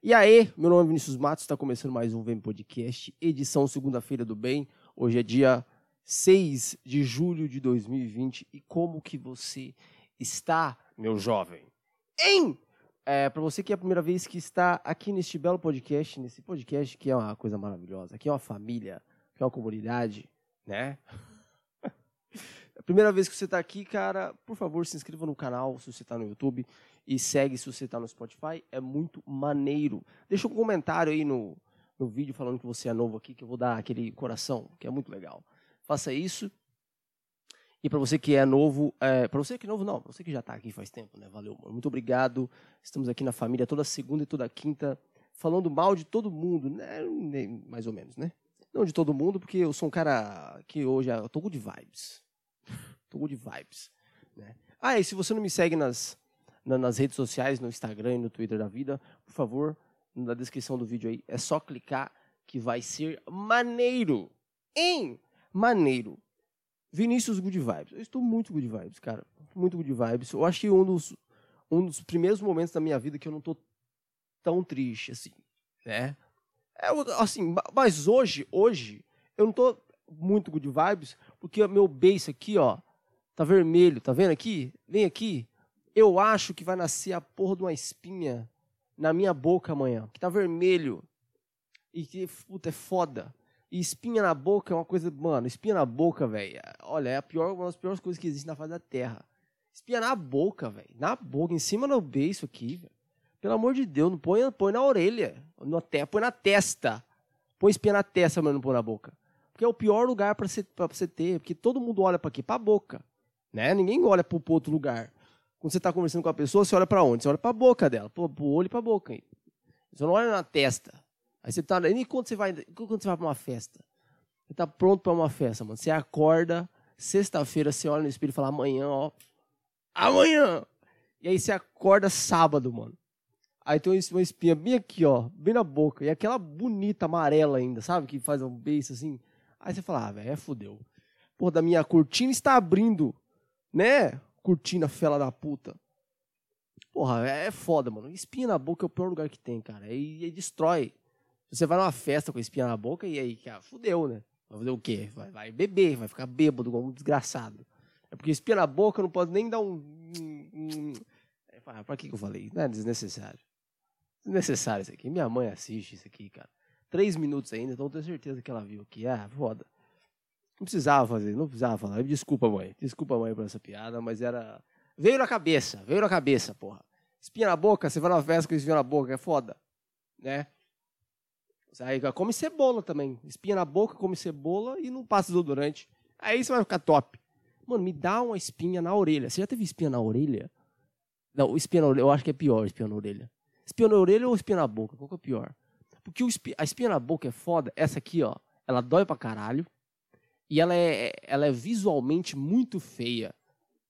E aí, meu nome é Vinícius Matos, está começando mais um Vem Podcast, edição segunda-feira do bem. Hoje é dia 6 de julho de 2020 e como que você está, meu jovem? Hein? É, para você que é a primeira vez que está aqui neste belo podcast, nesse podcast que é uma coisa maravilhosa, que é uma família, que é uma comunidade, né? a primeira vez que você está aqui, cara, por favor, se inscreva no canal se você está no YouTube e segue se você está no Spotify. É muito maneiro. Deixa um comentário aí no, no vídeo falando que você é novo aqui, que eu vou dar aquele coração, que é muito legal. Faça isso. E para você que é novo, é, para você que é novo, não, para você que já está aqui faz tempo, né? Valeu, mano. Muito obrigado. Estamos aqui na família toda segunda e toda quinta, falando mal de todo mundo, né? Mais ou menos, né? Não de todo mundo, porque eu sou um cara que hoje eu tô de vibes. Tô de vibes, né? Ah, e se você não me segue nas na, nas redes sociais, no Instagram e no Twitter da vida, por favor, na descrição do vídeo aí, é só clicar que vai ser maneiro. Em maneiro. Vinícius Good Vibes. Eu estou muito good vibes, cara. Muito good vibes. Eu acho que um dos, um dos primeiros momentos da minha vida que eu não tô tão triste, assim, né? É, assim, mas hoje, hoje, eu não tô muito good vibes, porque meu beijo aqui, ó, tá vermelho, tá vendo aqui? Vem aqui, eu acho que vai nascer a porra de uma espinha na minha boca amanhã, que tá vermelho. E que, puta, é foda. E espinha na boca é uma coisa, mano, espinha na boca, velho. Olha, é a pior, uma das piores coisas que existe na face da terra. Espinha na boca, velho. Na boca, em cima do beiço aqui, velho. Pelo amor de Deus, não põe, põe na orelha. No, põe na testa. Põe espinha na testa, mas não põe na boca. Porque é o pior lugar para você, ter. Porque todo mundo olha para quê? Pra boca. Né? Ninguém olha pro, pro outro lugar. Quando você está conversando com a pessoa, você olha para onde? Você olha para a boca dela, para o olho e para a boca. Você não olha na testa. Aí você tá. E quando você vai, quando você vai para uma festa? Você está pronto para uma festa, mano. Você acorda, sexta-feira, você olha no espelho e fala, amanhã, ó. Amanhã! E aí você acorda sábado, mano. Aí tem uma espinha bem aqui, ó, bem na boca. E aquela bonita amarela ainda, sabe? Que faz um beijo assim. Aí você fala, ah, velho, é fudeu. Pô, da minha cortina está abrindo, né? Cortina fela da puta. Porra, é, é foda, mano. Espinha na boca é o pior lugar que tem, cara. E, e destrói. Você vai numa festa com espinha na boca e aí, cara, fudeu, né? Vai fazer o quê? Vai, vai beber, vai ficar bêbado, como um desgraçado. É porque espinha na boca não pode nem dar um. um, É, pra que, que eu falei? Não é desnecessário. Desnecessário isso aqui. Minha mãe assiste isso aqui, cara. Três minutos ainda, então eu tenho certeza que ela viu aqui. Ah, foda. Não precisava fazer, não precisava falar. Desculpa, mãe. Desculpa, mãe, por essa piada, mas era. Veio na cabeça, veio na cabeça, porra. Espinha na boca, você vai na festa com espinha na boca, é foda. Né? Aí come cebola também. Espinha na boca, come cebola e não passa desodorante. Aí você vai ficar top. Mano, me dá uma espinha na orelha. Você já teve espinha na orelha? Não, espinha na orelha, eu acho que é pior espinha na orelha. Espinha na orelha ou espinha na boca? Qual que é pior? Porque a espinha na boca é foda. Essa aqui, ó, ela dói pra caralho. E ela é, ela é visualmente muito feia,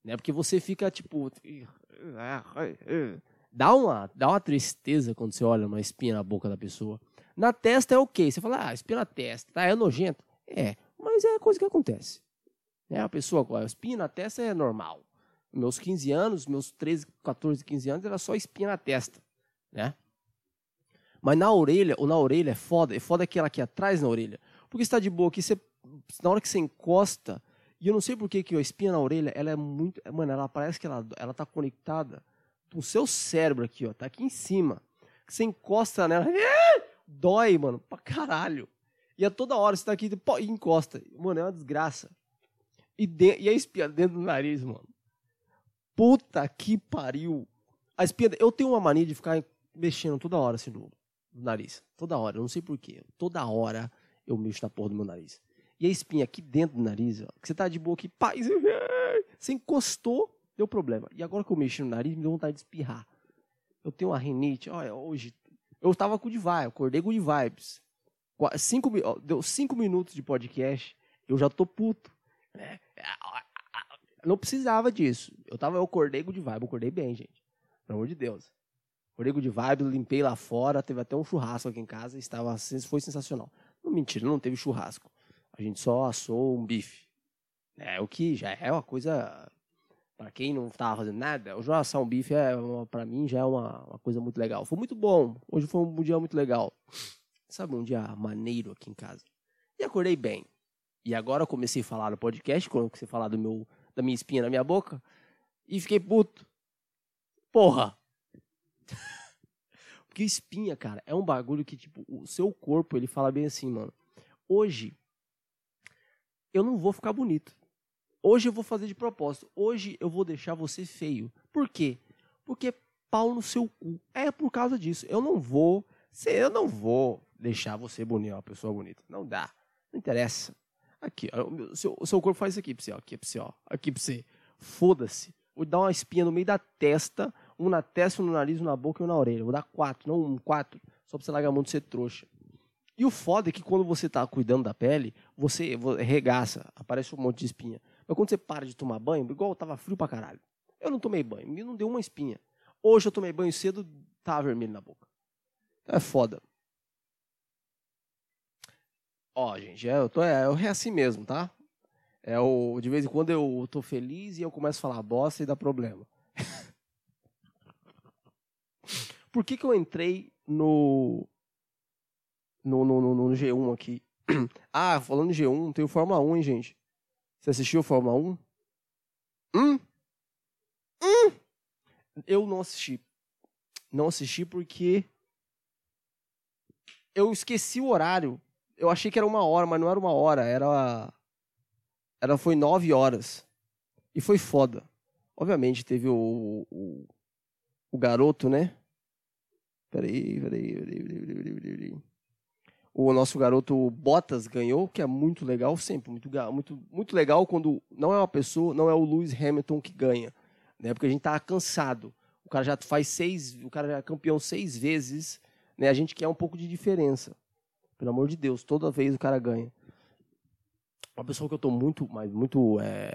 né? Porque você fica tipo dá uma dá uma tristeza quando você olha uma espinha na boca da pessoa. Na testa é ok, você fala, ah, espinha na testa, tá? É nojento. É, mas é coisa que acontece. Né? A pessoa com a espinha na testa é normal. Meus 15 anos, meus 13, 14, 15 anos, era só espinha na testa, né? Mas na orelha, ou na orelha é foda, é foda aquela aqui atrás na orelha. Porque está de boa aqui, você na hora que você encosta, e eu não sei por que a espinha na orelha, ela é muito. Mano, ela parece que ela, ela tá conectada com o seu cérebro aqui, ó. Tá aqui em cima. Você encosta nela. Dói, mano, pra caralho. E a toda hora você tá aqui e encosta. Mano, é uma desgraça. E, de, e a espinha dentro do nariz, mano. Puta que pariu. A espinha. Eu tenho uma mania de ficar mexendo toda hora assim no, no nariz. Toda hora. Eu não sei porquê. Toda hora eu mexo na porra do meu nariz. E a espinha aqui dentro do nariz, ó, que você tá de boa aqui, pá, você encostou, deu problema. E agora que eu mexi no nariz, me deu vontade de espirrar. Eu tenho uma rinite, olha, hoje, eu tava com o vibe, acordei com o vibes. Cinco, deu cinco minutos de podcast, eu já tô puto. Né? Não precisava disso. Eu tava, eu acordei com o vibe, acordei bem, gente. Pelo amor de Deus. Acordei com o vibe, limpei lá fora, teve até um churrasco aqui em casa, estava, foi sensacional. Não, mentira, não teve churrasco. A gente só assou um bife. É o que já é uma coisa Para quem não tava fazendo nada, o Joação Bife é, para mim, já é uma, uma coisa muito legal. Foi muito bom. Hoje foi um dia muito legal. Sabe, um dia maneiro aqui em casa. E acordei bem. E agora eu comecei a falar no podcast, comecei a falar do meu, da minha espinha na minha boca, e fiquei puto. Porra! Porque espinha, cara, é um bagulho que, tipo, o seu corpo, ele fala bem assim, mano. Hoje, eu não vou ficar bonito. Hoje eu vou fazer de propósito. Hoje eu vou deixar você feio. Por quê? Porque pau no seu cu. É por causa disso. Eu não vou. Eu não vou deixar você bonito, uma pessoa bonita. Não dá. Não interessa. Aqui, o, seu, seu corpo faz isso aqui pra você, ó. Aqui pra você, ó. Aqui pra você. Foda-se. Vou dar uma espinha no meio da testa, um na testa, um no nariz, um na boca e um na orelha. Vou dar quatro, não um, quatro. Só pra você largar a mão de ser trouxa. E o foda é que quando você tá cuidando da pele, você regaça, aparece um monte de espinha. Mas quando você para de tomar banho, igual tava frio pra caralho. Eu não tomei banho, me não deu uma espinha. Hoje eu tomei banho cedo, tava vermelho na boca. É foda. Ó, gente, é, eu tô, é, é assim mesmo, tá? É o, de vez em quando eu tô feliz e eu começo a falar bosta e dá problema. Por que, que eu entrei no, no, no, no, no G1 aqui? ah, falando de G1, tem o Fórmula 1, hein, gente? Você assistiu Fórmula 1? Hum? Hum? Eu não assisti. Não assisti porque eu esqueci o horário. Eu achei que era uma hora, mas não era uma hora. Era. Era foi nove horas. E foi foda. Obviamente teve o, o, o garoto, né? Peraí, peraí, peraí, peraí, peraí, peraí o nosso garoto Bottas ganhou, que é muito legal sempre, muito, muito, muito legal quando não é uma pessoa, não é o Lewis Hamilton que ganha, né? Porque a gente tá cansado. O cara já faz seis, o cara já é campeão seis vezes, né? A gente quer um pouco de diferença. Pelo amor de Deus, toda vez o cara ganha. Uma pessoa que eu tô muito, mas muito é,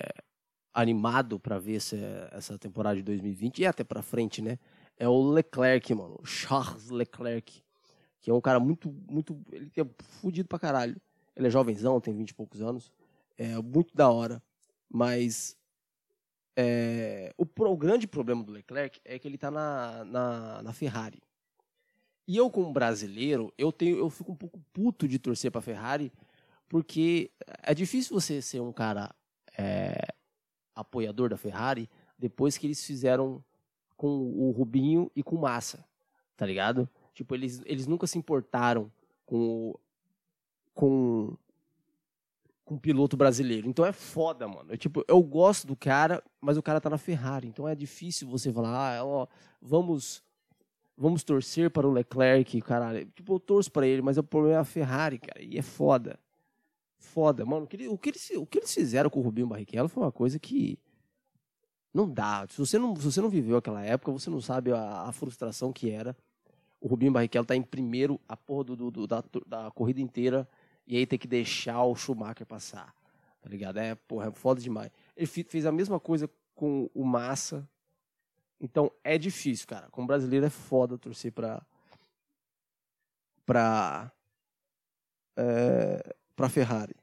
animado para ver essa, essa temporada de 2020 e até para frente, né? É o Leclerc, mano, Charles Leclerc que é um cara muito, muito. Ele é fudido pra caralho. Ele é jovenzão, tem 20 e poucos anos. É muito da hora. Mas. É, o, o grande problema do Leclerc é que ele tá na, na, na Ferrari. E eu, como brasileiro, eu, tenho, eu fico um pouco puto de torcer pra Ferrari, porque é difícil você ser um cara é, apoiador da Ferrari depois que eles fizeram com o Rubinho e com Massa, tá ligado? Tipo, eles, eles nunca se importaram com com com um piloto brasileiro. Então é foda, mano. Eu, tipo, eu gosto do cara, mas o cara tá na Ferrari. Então é difícil você falar, ah, ó, vamos vamos torcer para o Leclerc, caralho. Tipo, eu torço para ele, mas o problema é a Ferrari, cara. E é foda. Foda, mano. O que, o que, eles, o que eles fizeram com o Rubinho Barrichello foi uma coisa que não dá. Se você não, se você não viveu aquela época, você não sabe a, a frustração que era o Rubinho Barrichello tá em primeiro a porra do, do, da, da corrida inteira e aí tem que deixar o Schumacher passar. Tá ligado? É, porra, é foda demais. Ele fez a mesma coisa com o Massa. Então é difícil, cara. Como brasileiro é foda torcer pra. pra. É, pra Ferrari.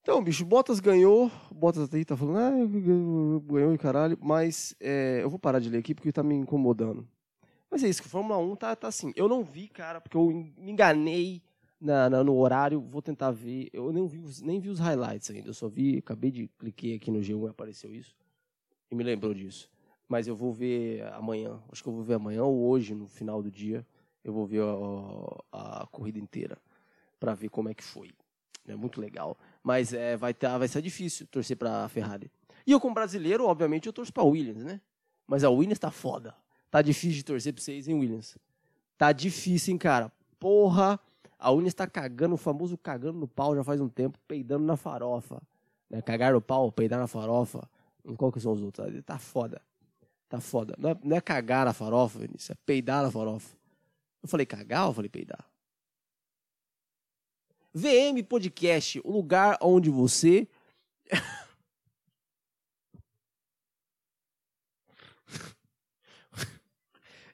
Então, bicho, Bottas ganhou. Bottas aí tá falando, ah, ganhou e caralho. Mas é, eu vou parar de ler aqui porque tá me incomodando. Mas é isso, que Fórmula 1 tá, tá assim. Eu não vi, cara, porque eu me enganei na, na, no horário. Vou tentar ver. Eu nem vi, nem vi os highlights ainda. Eu só vi, acabei de cliquei aqui no G1 e apareceu isso. E me lembrou disso. Mas eu vou ver amanhã. Acho que eu vou ver amanhã ou hoje, no final do dia. Eu vou ver a, a corrida inteira. para ver como é que foi. É muito legal. Mas é, vai, tá, vai ser difícil torcer pra Ferrari. E eu, como brasileiro, obviamente, eu torço pra Williams, né? Mas a Williams tá foda. Tá difícil de torcer pra vocês, hein, Williams? Tá difícil, hein, cara? Porra! A Williams tá cagando, o famoso cagando no pau já faz um tempo, peidando na farofa. Né? Cagar no pau, peidar na farofa. Em qual que são os outros? Tá foda. Tá foda. Não é, não é cagar na farofa, Vinícius, é peidar na farofa. Eu falei cagar ou falei peidar? VM Podcast, o lugar onde você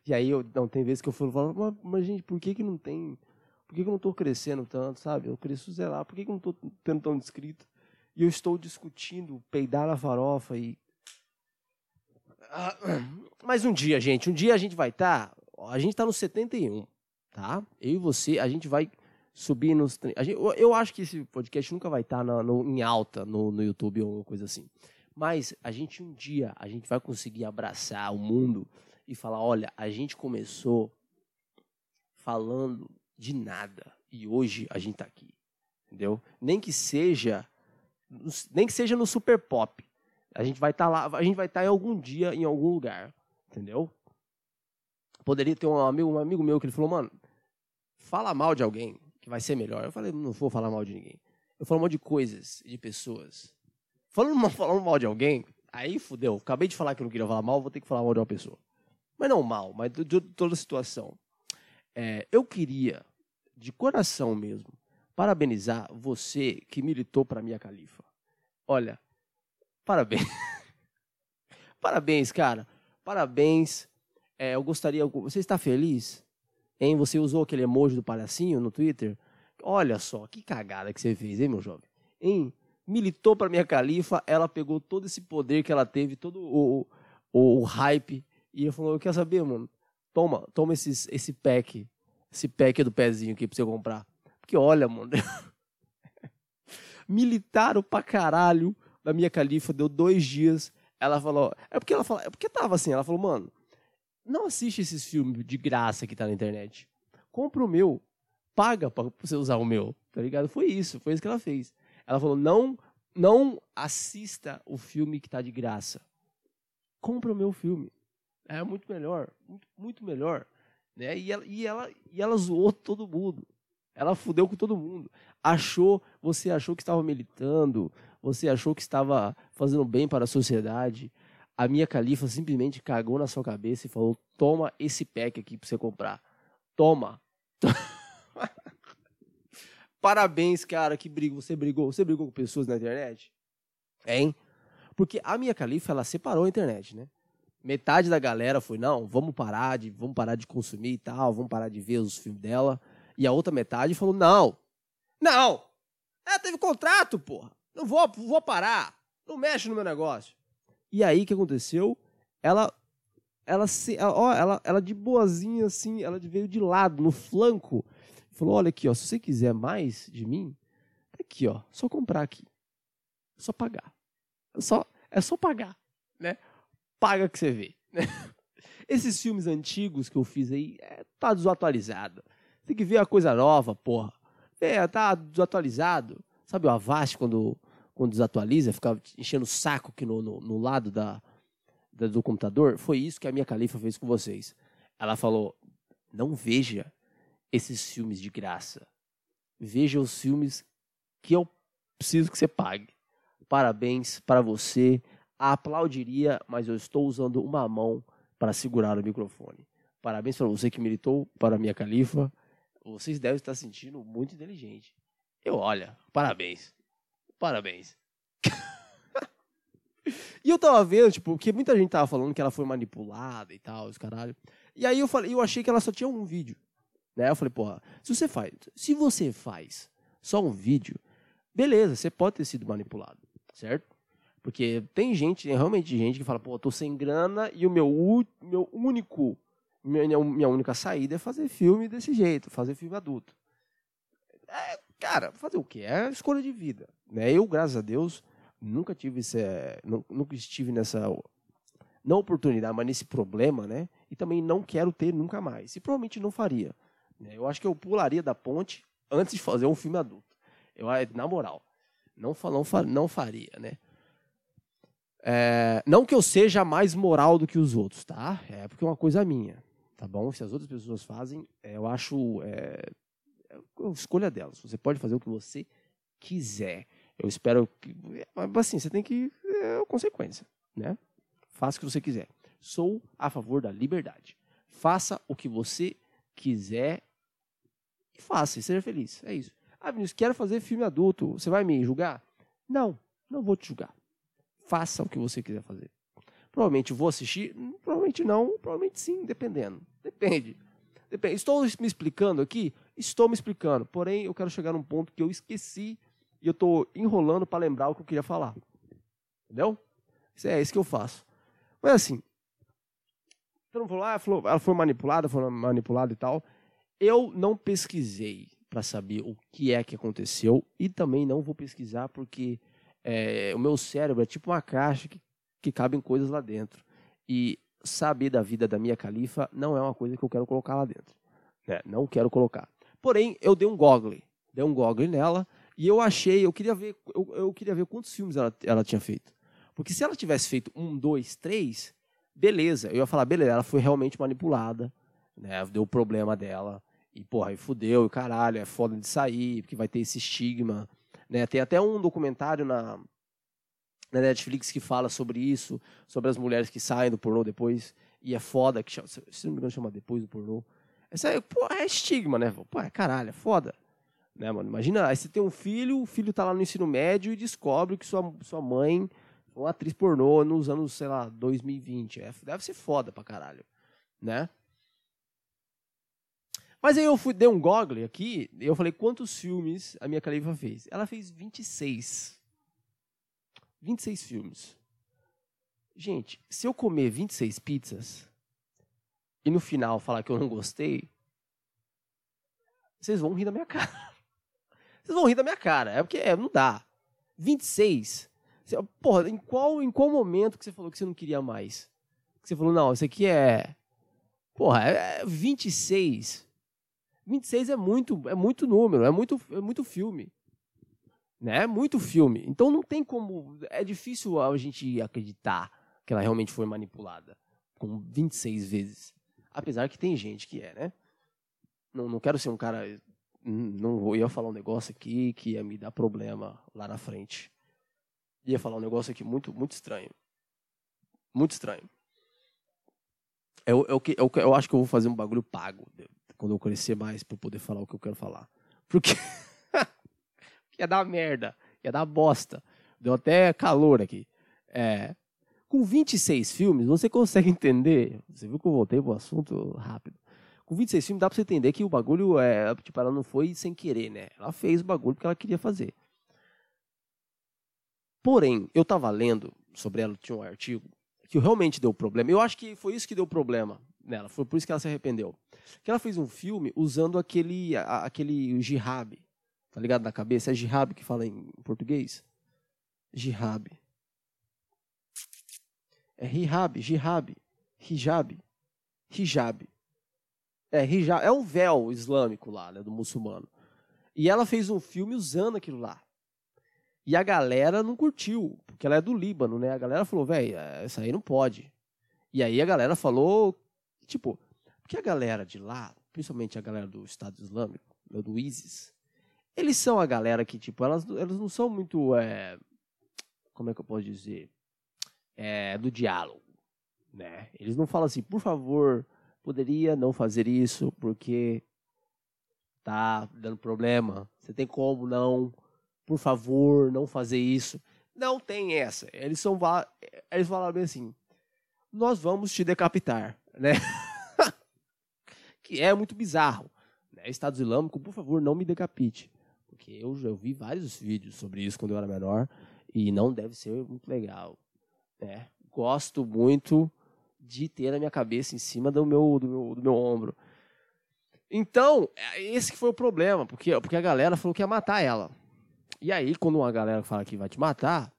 E aí, eu, não, tem vezes que eu falo, mas, mas gente, por que que não tem... Por que que eu não estou crescendo tanto, sabe? Eu cresço, sei lá, por que que eu não estou tendo tão descrito? E eu estou discutindo peidar na farofa e Ah, mas um dia, gente, um dia a gente vai estar. Tá, a gente tá no 71, tá? Eu e você, a gente vai subir nos. Gente, eu, acho que esse podcast nunca vai estar tá em alta no, no YouTube ou alguma coisa assim. Mas a gente um dia, a gente vai conseguir abraçar o mundo e falar: olha, a gente começou falando de nada e hoje a gente tá aqui. Entendeu? Nem que seja nem que seja no Super Pop. A gente vai estar tá lá, a gente vai estar tá em algum dia em algum lugar, entendeu? Poderia ter um amigo, um amigo meu que ele falou: "Mano, fala mal de alguém que vai ser melhor". Eu falei: "Não vou falar mal de ninguém. Eu falo mal de coisas, de pessoas. Falando mal, falando mal de alguém, aí fudeu. Acabei de falar que eu não queria falar mal, vou ter que falar mal de uma pessoa. Mas não mal, mas de, de toda a situação. É, eu queria, de coração mesmo, parabenizar você que militou para minha califa. Olha, parabéns. parabéns, cara. Parabéns. É, eu gostaria. Você está feliz? Hein? Você usou aquele emoji do palhacinho no Twitter? Olha só, que cagada que você fez, hein, meu jovem? Hein? Militou para minha califa, ela pegou todo esse poder que ela teve, todo o, o, o hype, e falou: Eu quero saber, mano. Toma, toma esses, esse pack. Esse pack do pezinho aqui pra você comprar. Porque olha, mano. militaram pra caralho da minha califa, deu dois dias. Ela falou. É porque ela falou. É porque tava assim, ela falou, mano, não assiste esses filmes de graça que tá na internet. Compra o meu. Paga pra você usar o meu. Tá ligado? Foi isso, foi isso que ela fez. Ela falou: não, não assista o filme que tá de graça. Compra o meu filme. É muito melhor. Muito, muito melhor. Né? E, ela, e, ela, e ela zoou todo mundo. Ela fudeu com todo mundo. Achou, você achou que estava militando, você achou que estava fazendo bem para a sociedade. A minha califa simplesmente cagou na sua cabeça e falou: "Toma esse pack aqui para você comprar. Toma." Parabéns, cara, que brigo, você brigou, você brigou com pessoas na internet? Hein? Porque a minha califa ela separou a internet, né? Metade da galera foi: "Não, vamos parar de, vamos parar de consumir e tal, vamos parar de ver os filmes dela." E a outra metade falou: não, não, ela teve contrato, porra. Não vou, vou parar. Não mexe no meu negócio. E aí o que aconteceu? Ela ela se, ó, ela, ela de boazinha assim, ela veio de lado, no flanco, falou: "Olha aqui, ó, se você quiser mais de mim, tá aqui, ó, só comprar aqui. É só pagar. É só é só pagar, né? Paga que você vê? Esses filmes antigos que eu fiz aí, é, tá desatualizado. Tem que ver a coisa nova, porra. É, tá desatualizado. Sabe o Avast quando, quando desatualiza, fica enchendo o saco aqui no, no, no lado da, da, do computador? Foi isso que a minha califa fez com vocês. Ela falou: não veja esses filmes de graça. Veja os filmes que eu preciso que você pague. Parabéns para você. Aplaudiria, mas eu estou usando uma mão para segurar o microfone. Parabéns para você que militou para a minha califa vocês devem estar sentindo muito inteligente. Eu, olha, parabéns. Parabéns. e eu tava vendo, tipo, porque muita gente tava falando que ela foi manipulada e tal, os caralho. E aí eu falei, eu achei que ela só tinha um vídeo. Né? Eu falei, porra, se você faz, se você faz só um vídeo, beleza, você pode ter sido manipulado, certo? Porque tem gente, tem realmente gente que fala, pô, tô sem grana e o meu, meu único minha, minha única saída é fazer filme desse jeito, fazer filme adulto. É, cara, fazer o quê? É escolha de vida. Né? Eu, graças a Deus, nunca tive esse, nunca estive nessa não oportunidade, mas nesse problema, né? E também não quero ter nunca mais. E provavelmente não faria. Né? Eu acho que eu pularia da ponte antes de fazer um filme adulto. Eu, na moral, não, não, não faria, né? É, não que eu seja mais moral do que os outros, tá? É porque é uma coisa minha tá bom? Se as outras pessoas fazem, é, eu acho é, é escolha delas. Você pode fazer o que você quiser. Eu espero que, mas assim, você tem que é consequência, né? Faça o que você quiser. Sou a favor da liberdade. Faça o que você quiser e faça, e seja feliz. É isso. Ah, Vinícius, quero fazer filme adulto. Você vai me julgar? Não, não vou te julgar. Faça o que você quiser fazer. Provavelmente vou assistir, provavelmente não, provavelmente sim, dependendo. Depende. Depende. Estou me explicando aqui? Estou me explicando. Porém, eu quero chegar num ponto que eu esqueci e eu estou enrolando para lembrar o que eu queria falar. Entendeu? Isso é isso que eu faço. Mas assim, mundo falou, ah, ela foi manipulada, foi manipulada e tal. Eu não pesquisei para saber o que é que aconteceu e também não vou pesquisar porque é, o meu cérebro é tipo uma caixa que, que cabem coisas lá dentro. E saber da vida da minha califa não é uma coisa que eu quero colocar lá dentro. Né? Não quero colocar. Porém, eu dei um goggle. Dei um goggle nela e eu achei, eu queria ver, eu, eu queria ver quantos filmes ela, ela tinha feito. Porque se ela tivesse feito um, dois, três, beleza. Eu ia falar, beleza, ela foi realmente manipulada, né? Deu o problema dela. E, porra, aí fudeu, e caralho, é foda de sair, porque vai ter esse estigma. Né? Tem até um documentário na, na Netflix que fala sobre isso, sobre as mulheres que saem do pornô depois. E é foda, que chama, se não me engano chama Depois do Pornô. Essa é, pô, é estigma, né? Pô, é caralho, é foda. Né, mano? Imagina, aí você tem um filho, o filho tá lá no ensino médio e descobre que sua, sua mãe uma atriz pornô nos anos, sei lá, 2020. É, deve ser foda pra caralho, né? Mas aí eu fui, dei um goggle aqui, e eu falei, quantos filmes a minha califa fez? Ela fez 26. 26 filmes. Gente, se eu comer 26 pizzas e no final falar que eu não gostei, vocês vão rir da minha cara. Vocês vão rir da minha cara. É porque é, não dá. 26 Porra, em qual, em qual momento que você falou que você não queria mais? Que você falou, não, isso aqui é. Porra, é 26. 26 é muito, é muito número, é muito, é muito filme. Né? É muito filme. Então não tem como. É difícil a gente acreditar que ela realmente foi manipulada. Com 26 vezes. Apesar que tem gente que é, né? Não, não quero ser um cara. Não ia falar um negócio aqui que ia me dar problema lá na frente ia falar um negócio aqui muito, muito estranho. Muito estranho. Eu, eu, eu, eu acho que eu vou fazer um bagulho pago quando eu crescer mais para poder falar o que eu quero falar. Porque ia dar merda, ia dar bosta. Deu até calor aqui. É, com 26 filmes, você consegue entender. Você viu que eu voltei pro assunto rápido. Com 26 filmes, dá pra você entender que o bagulho é. Tipo, ela não foi sem querer, né? Ela fez o bagulho porque ela queria fazer. Porém, eu estava lendo sobre ela, tinha um artigo, que realmente deu problema. Eu acho que foi isso que deu problema nela, foi por isso que ela se arrependeu. Que ela fez um filme usando aquele, a, aquele jihab, tá ligado na cabeça? É jihab que fala em português? Jihab. É hijab, jihab, hijab, hijab. É, hijab, é um véu islâmico lá, né, do muçulmano. E ela fez um filme usando aquilo lá. E a galera não curtiu, porque ela é do Líbano, né? A galera falou, velho, essa aí não pode. E aí a galera falou, tipo, porque a galera de lá, principalmente a galera do Estado Islâmico, do ISIS, eles são a galera que, tipo, elas, elas não são muito, é, como é que eu posso dizer, é, do diálogo, né? Eles não falam assim, por favor, poderia não fazer isso, porque tá dando problema. Você tem como não por favor, não fazer isso. Não tem essa. Eles são eles falaram bem assim: nós vamos te decapitar, né? que é muito bizarro. Né? Estado Islâmico, por favor, não me decapite. Porque eu já vi vários vídeos sobre isso quando eu era menor e não deve ser muito legal. Né? Gosto muito de ter a minha cabeça em cima do meu, do meu, do meu ombro. Então, é, esse que foi o problema, porque, porque a galera falou que ia matar ela. E aí, quando uma galera fala que vai te matar,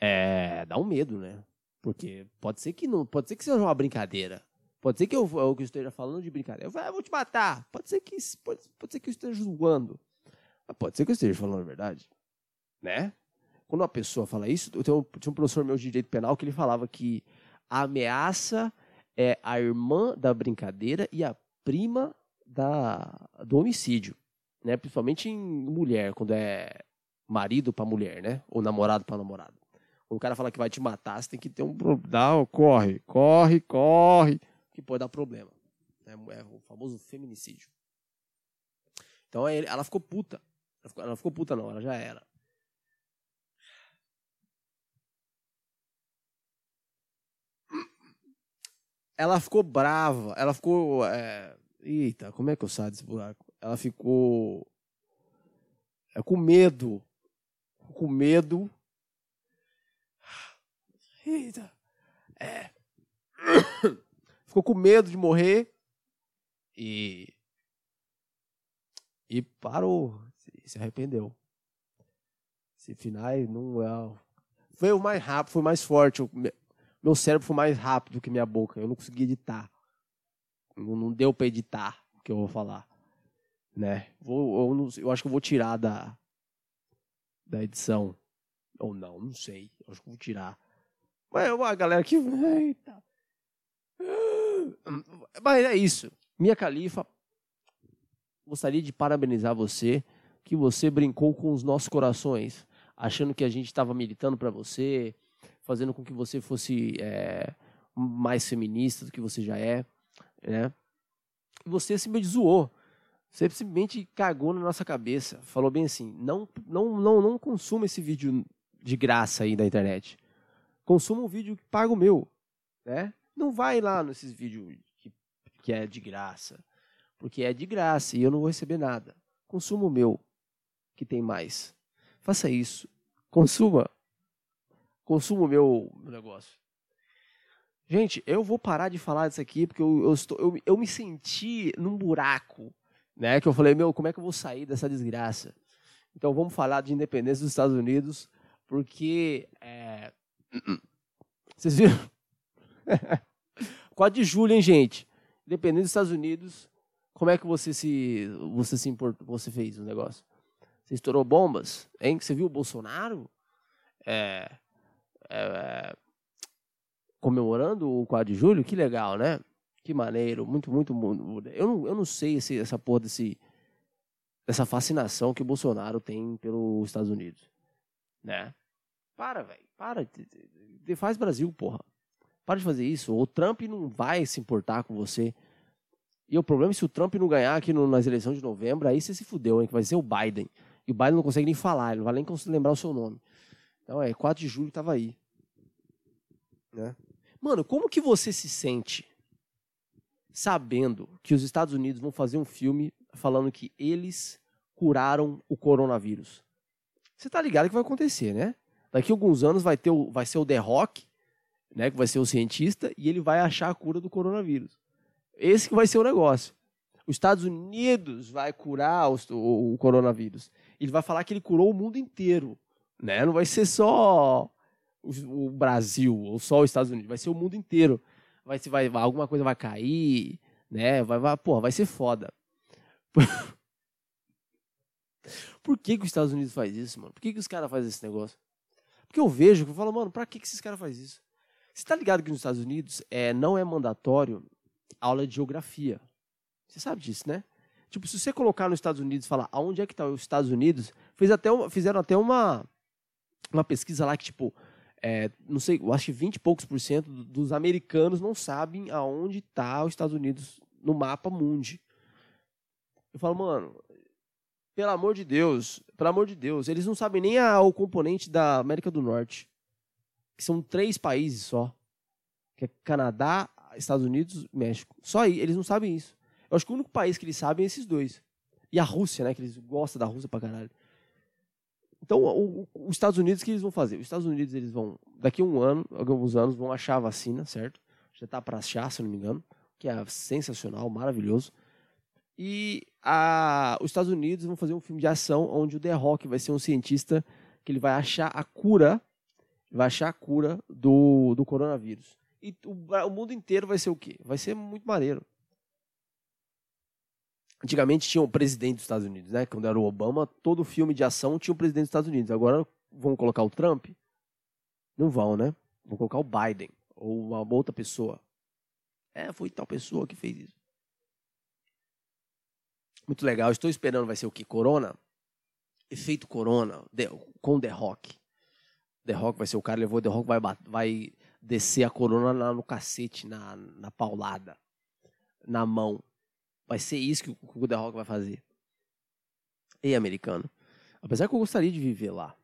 é, dá um medo, né? Porque pode ser que não, pode ser que seja uma brincadeira. Pode ser que eu, eu esteja falando de brincadeira. Eu, vou, eu vou te matar. Pode ser que pode, pode ser que eu esteja zoando. Mas pode ser que eu esteja falando a verdade. Né? Quando uma pessoa fala isso, eu tenho, tinha um professor meu de direito penal que ele falava que a ameaça é a irmã da brincadeira e a prima da, do homicídio. Né? Principalmente em mulher, quando é marido para mulher, né? Ou namorado para namorado. Quando o cara fala que vai te matar, você tem que ter um dá, corre, corre, corre, que pode dar problema. É, é o famoso feminicídio. Então ela ficou puta. Ela ficou, ela não ficou puta não, ela já era. Ela ficou brava, ela ficou. É... Eita, como é que eu saio desse buraco? Ela ficou é, com medo com medo. Eita. É. ficou com medo de morrer e e parou, se arrependeu. Esse final não é. Foi o mais rápido, foi mais forte. Meu cérebro foi mais rápido que minha boca. Eu não consegui editar. Não deu para editar o que eu vou falar. Né? Vou, eu, não, eu acho que eu vou tirar da, da edição. Ou não, não sei. Eu acho que vou tirar. Mas é uma galera que. Eita. Mas é isso. Minha Califa, gostaria de parabenizar você, que você brincou com os nossos corações, achando que a gente estava militando para você, fazendo com que você fosse é, mais feminista do que você já é, né? Você simplesmente zoou. Você simplesmente cagou na nossa cabeça. Falou bem assim: não, não, não, não consuma esse vídeo de graça aí da internet. Consuma um vídeo que paga o meu, né? Não vai lá nesses vídeos que, que é de graça, porque é de graça e eu não vou receber nada. Consuma o meu, que tem mais. Faça isso. Consuma. Consuma o meu negócio. Gente, eu vou parar de falar disso aqui porque eu, eu, estou, eu, eu me senti num buraco, né? Que eu falei, meu, como é que eu vou sair dessa desgraça? Então vamos falar de independência dos Estados Unidos, porque é... vocês viram? 4 de julho, hein, gente? Independência dos Estados Unidos. Como é que você se você se importou, você fez o negócio? Você estourou bombas, hein? Você viu o Bolsonaro? É, é, comemorando o 4 de julho, que legal, né? Que maneiro, muito, muito, muito. Eu não, eu não sei esse, essa porra desse, dessa fascinação que o Bolsonaro tem pelos Estados Unidos, né? Para, velho, para. Faz Brasil, porra. Para de fazer isso. O Trump não vai se importar com você. E o problema é se o Trump não ganhar aqui no, nas eleições de novembro, aí você se fudeu, hein? Que vai ser o Biden. E o Biden não consegue nem falar, ele não vai nem lembrar o seu nome. Então é, 4 de julho tava aí. Né? Mano, como que você se sente sabendo que os Estados Unidos vão fazer um filme falando que eles curaram o coronavírus? Você tá ligado que vai acontecer, né? Daqui a alguns anos vai, ter o, vai ser o The Rock, né, que vai ser o cientista, e ele vai achar a cura do coronavírus. Esse que vai ser o negócio. Os Estados Unidos vai curar o, o, o coronavírus. Ele vai falar que ele curou o mundo inteiro. Né? Não vai ser só o, o Brasil ou só os Estados Unidos, vai ser o mundo inteiro. Vai, vai, alguma coisa vai cair, né? Vai, vai, porra, vai ser foda. Por que, que os Estados Unidos faz isso, mano? Por que, que os caras fazem esse negócio? Porque eu vejo, eu falo, mano, pra que, que esses caras fazem isso? Você tá ligado que nos Estados Unidos é, não é mandatório aula de geografia. Você sabe disso, né? Tipo, se você colocar nos Estados Unidos e falar aonde é que tá os Estados Unidos, fez até uma, fizeram até uma, uma pesquisa lá que, tipo, é, não sei, eu acho que 20 e poucos por cento dos americanos não sabem aonde está os Estados Unidos no mapa mundi. Eu falo, mano, pelo amor de Deus, pelo amor de Deus, eles não sabem nem a, o componente da América do Norte, que são três países só, que é Canadá, Estados Unidos, México. Só aí, eles não sabem isso. Eu acho que o único país que eles sabem é esses dois. E a Rússia, né, que eles gostam da Rússia pra caralho. Então, os Estados Unidos, o que eles vão fazer? Os Estados Unidos, eles vão, daqui a um ano, alguns anos, vão achar a vacina, certo? Já está para achar, se não me engano, que é sensacional, maravilhoso. E a, os Estados Unidos vão fazer um filme de ação onde o The Rock vai ser um cientista que ele vai achar a cura, vai achar a cura do, do coronavírus. E o, o mundo inteiro vai ser o quê? Vai ser muito maneiro. Antigamente tinha o presidente dos Estados Unidos, né? Quando era o Obama, todo filme de ação tinha o presidente dos Estados Unidos. Agora vão colocar o Trump? Não vão, né? Vão colocar o Biden ou uma outra pessoa. É, foi tal pessoa que fez isso. Muito legal. Estou esperando, vai ser o que? Corona? Efeito Corona, com The Rock. The Rock vai ser o cara, levou The Rock, vai, vai descer a corona no cacete, na, na paulada, na mão. Vai ser isso que o The Rock vai fazer. E americano. Apesar que eu gostaria de viver lá.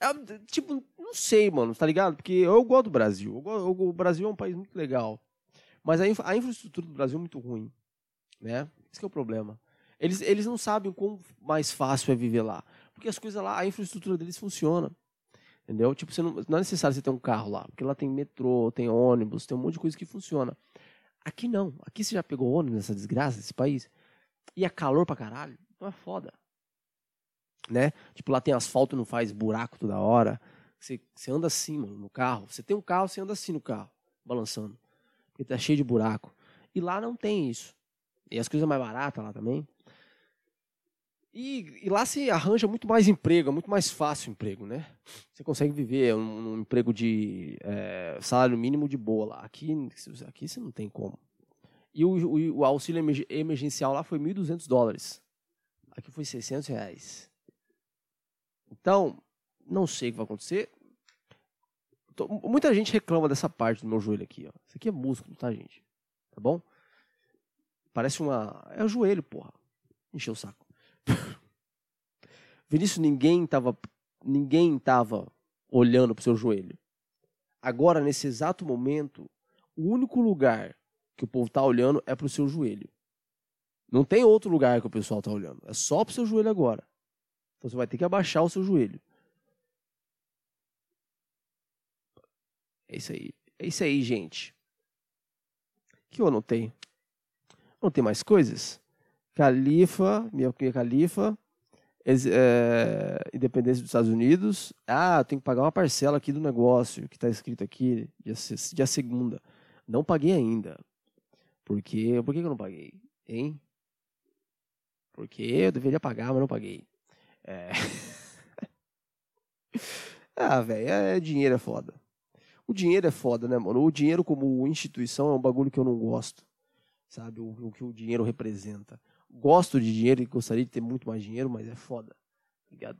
É, tipo, não sei, mano, tá ligado? Porque eu gosto do Brasil. Gosto, o Brasil é um país muito legal. Mas a, infra, a, infraestrutura do Brasil é muito ruim. Né? Esse é o problema. Eles, eles não sabem como mais fácil é viver lá. Porque as coisas lá, a infraestrutura deles funciona. Entendeu? Tipo, não, não é necessário você ter um carro lá, porque lá tem metrô, tem ônibus, tem um monte de coisa que funciona. Aqui não. Aqui você já pegou ônibus nessa desgraça desse país? E é calor pra caralho. Então é foda. Né? Tipo, lá tem asfalto, não faz buraco toda hora. Você, você anda assim, mano, no carro. Você tem um carro, você anda assim no carro, balançando. Porque tá cheio de buraco. E lá não tem isso. E as coisas mais baratas lá também. E, e, lá se arranja muito mais emprego, é muito mais fácil o emprego, né? Você consegue viver um, um emprego de é, salário mínimo de boa lá. Aqui, aqui você não tem como. E o, o, o auxílio emergencial lá foi 1.200 dólares. Aqui foi 600 reais. Então, não sei o que vai acontecer. Tô, muita gente reclama dessa parte do meu joelho aqui, ó. Isso aqui é músculo, tá, gente? Tá bom? Parece uma. É o joelho, porra. Encheu o saco. Vinícius, ninguém tava, ninguém tava olhando pro seu joelho. Agora, nesse exato momento, o único lugar que o povo tá olhando é pro seu joelho. Não tem outro lugar que o pessoal tá olhando. É só pro seu joelho agora. Então você vai ter que abaixar o seu joelho. É isso aí. É isso aí, gente. O que eu anotei? Não tem mais coisas? Califa, minha, minha califa, é, independência dos Estados Unidos. Ah, tem que pagar uma parcela aqui do negócio que está escrito aqui, dia, dia segunda. Não paguei ainda. Por quê? Por que eu não paguei? Hein? Porque eu deveria pagar, mas não paguei. É. ah, velho, é, dinheiro é foda. O dinheiro é foda, né, mano? O dinheiro como instituição é um bagulho que eu não gosto. Sabe? O, o que o dinheiro representa gosto de dinheiro e gostaria de ter muito mais dinheiro, mas é foda, tá ligado?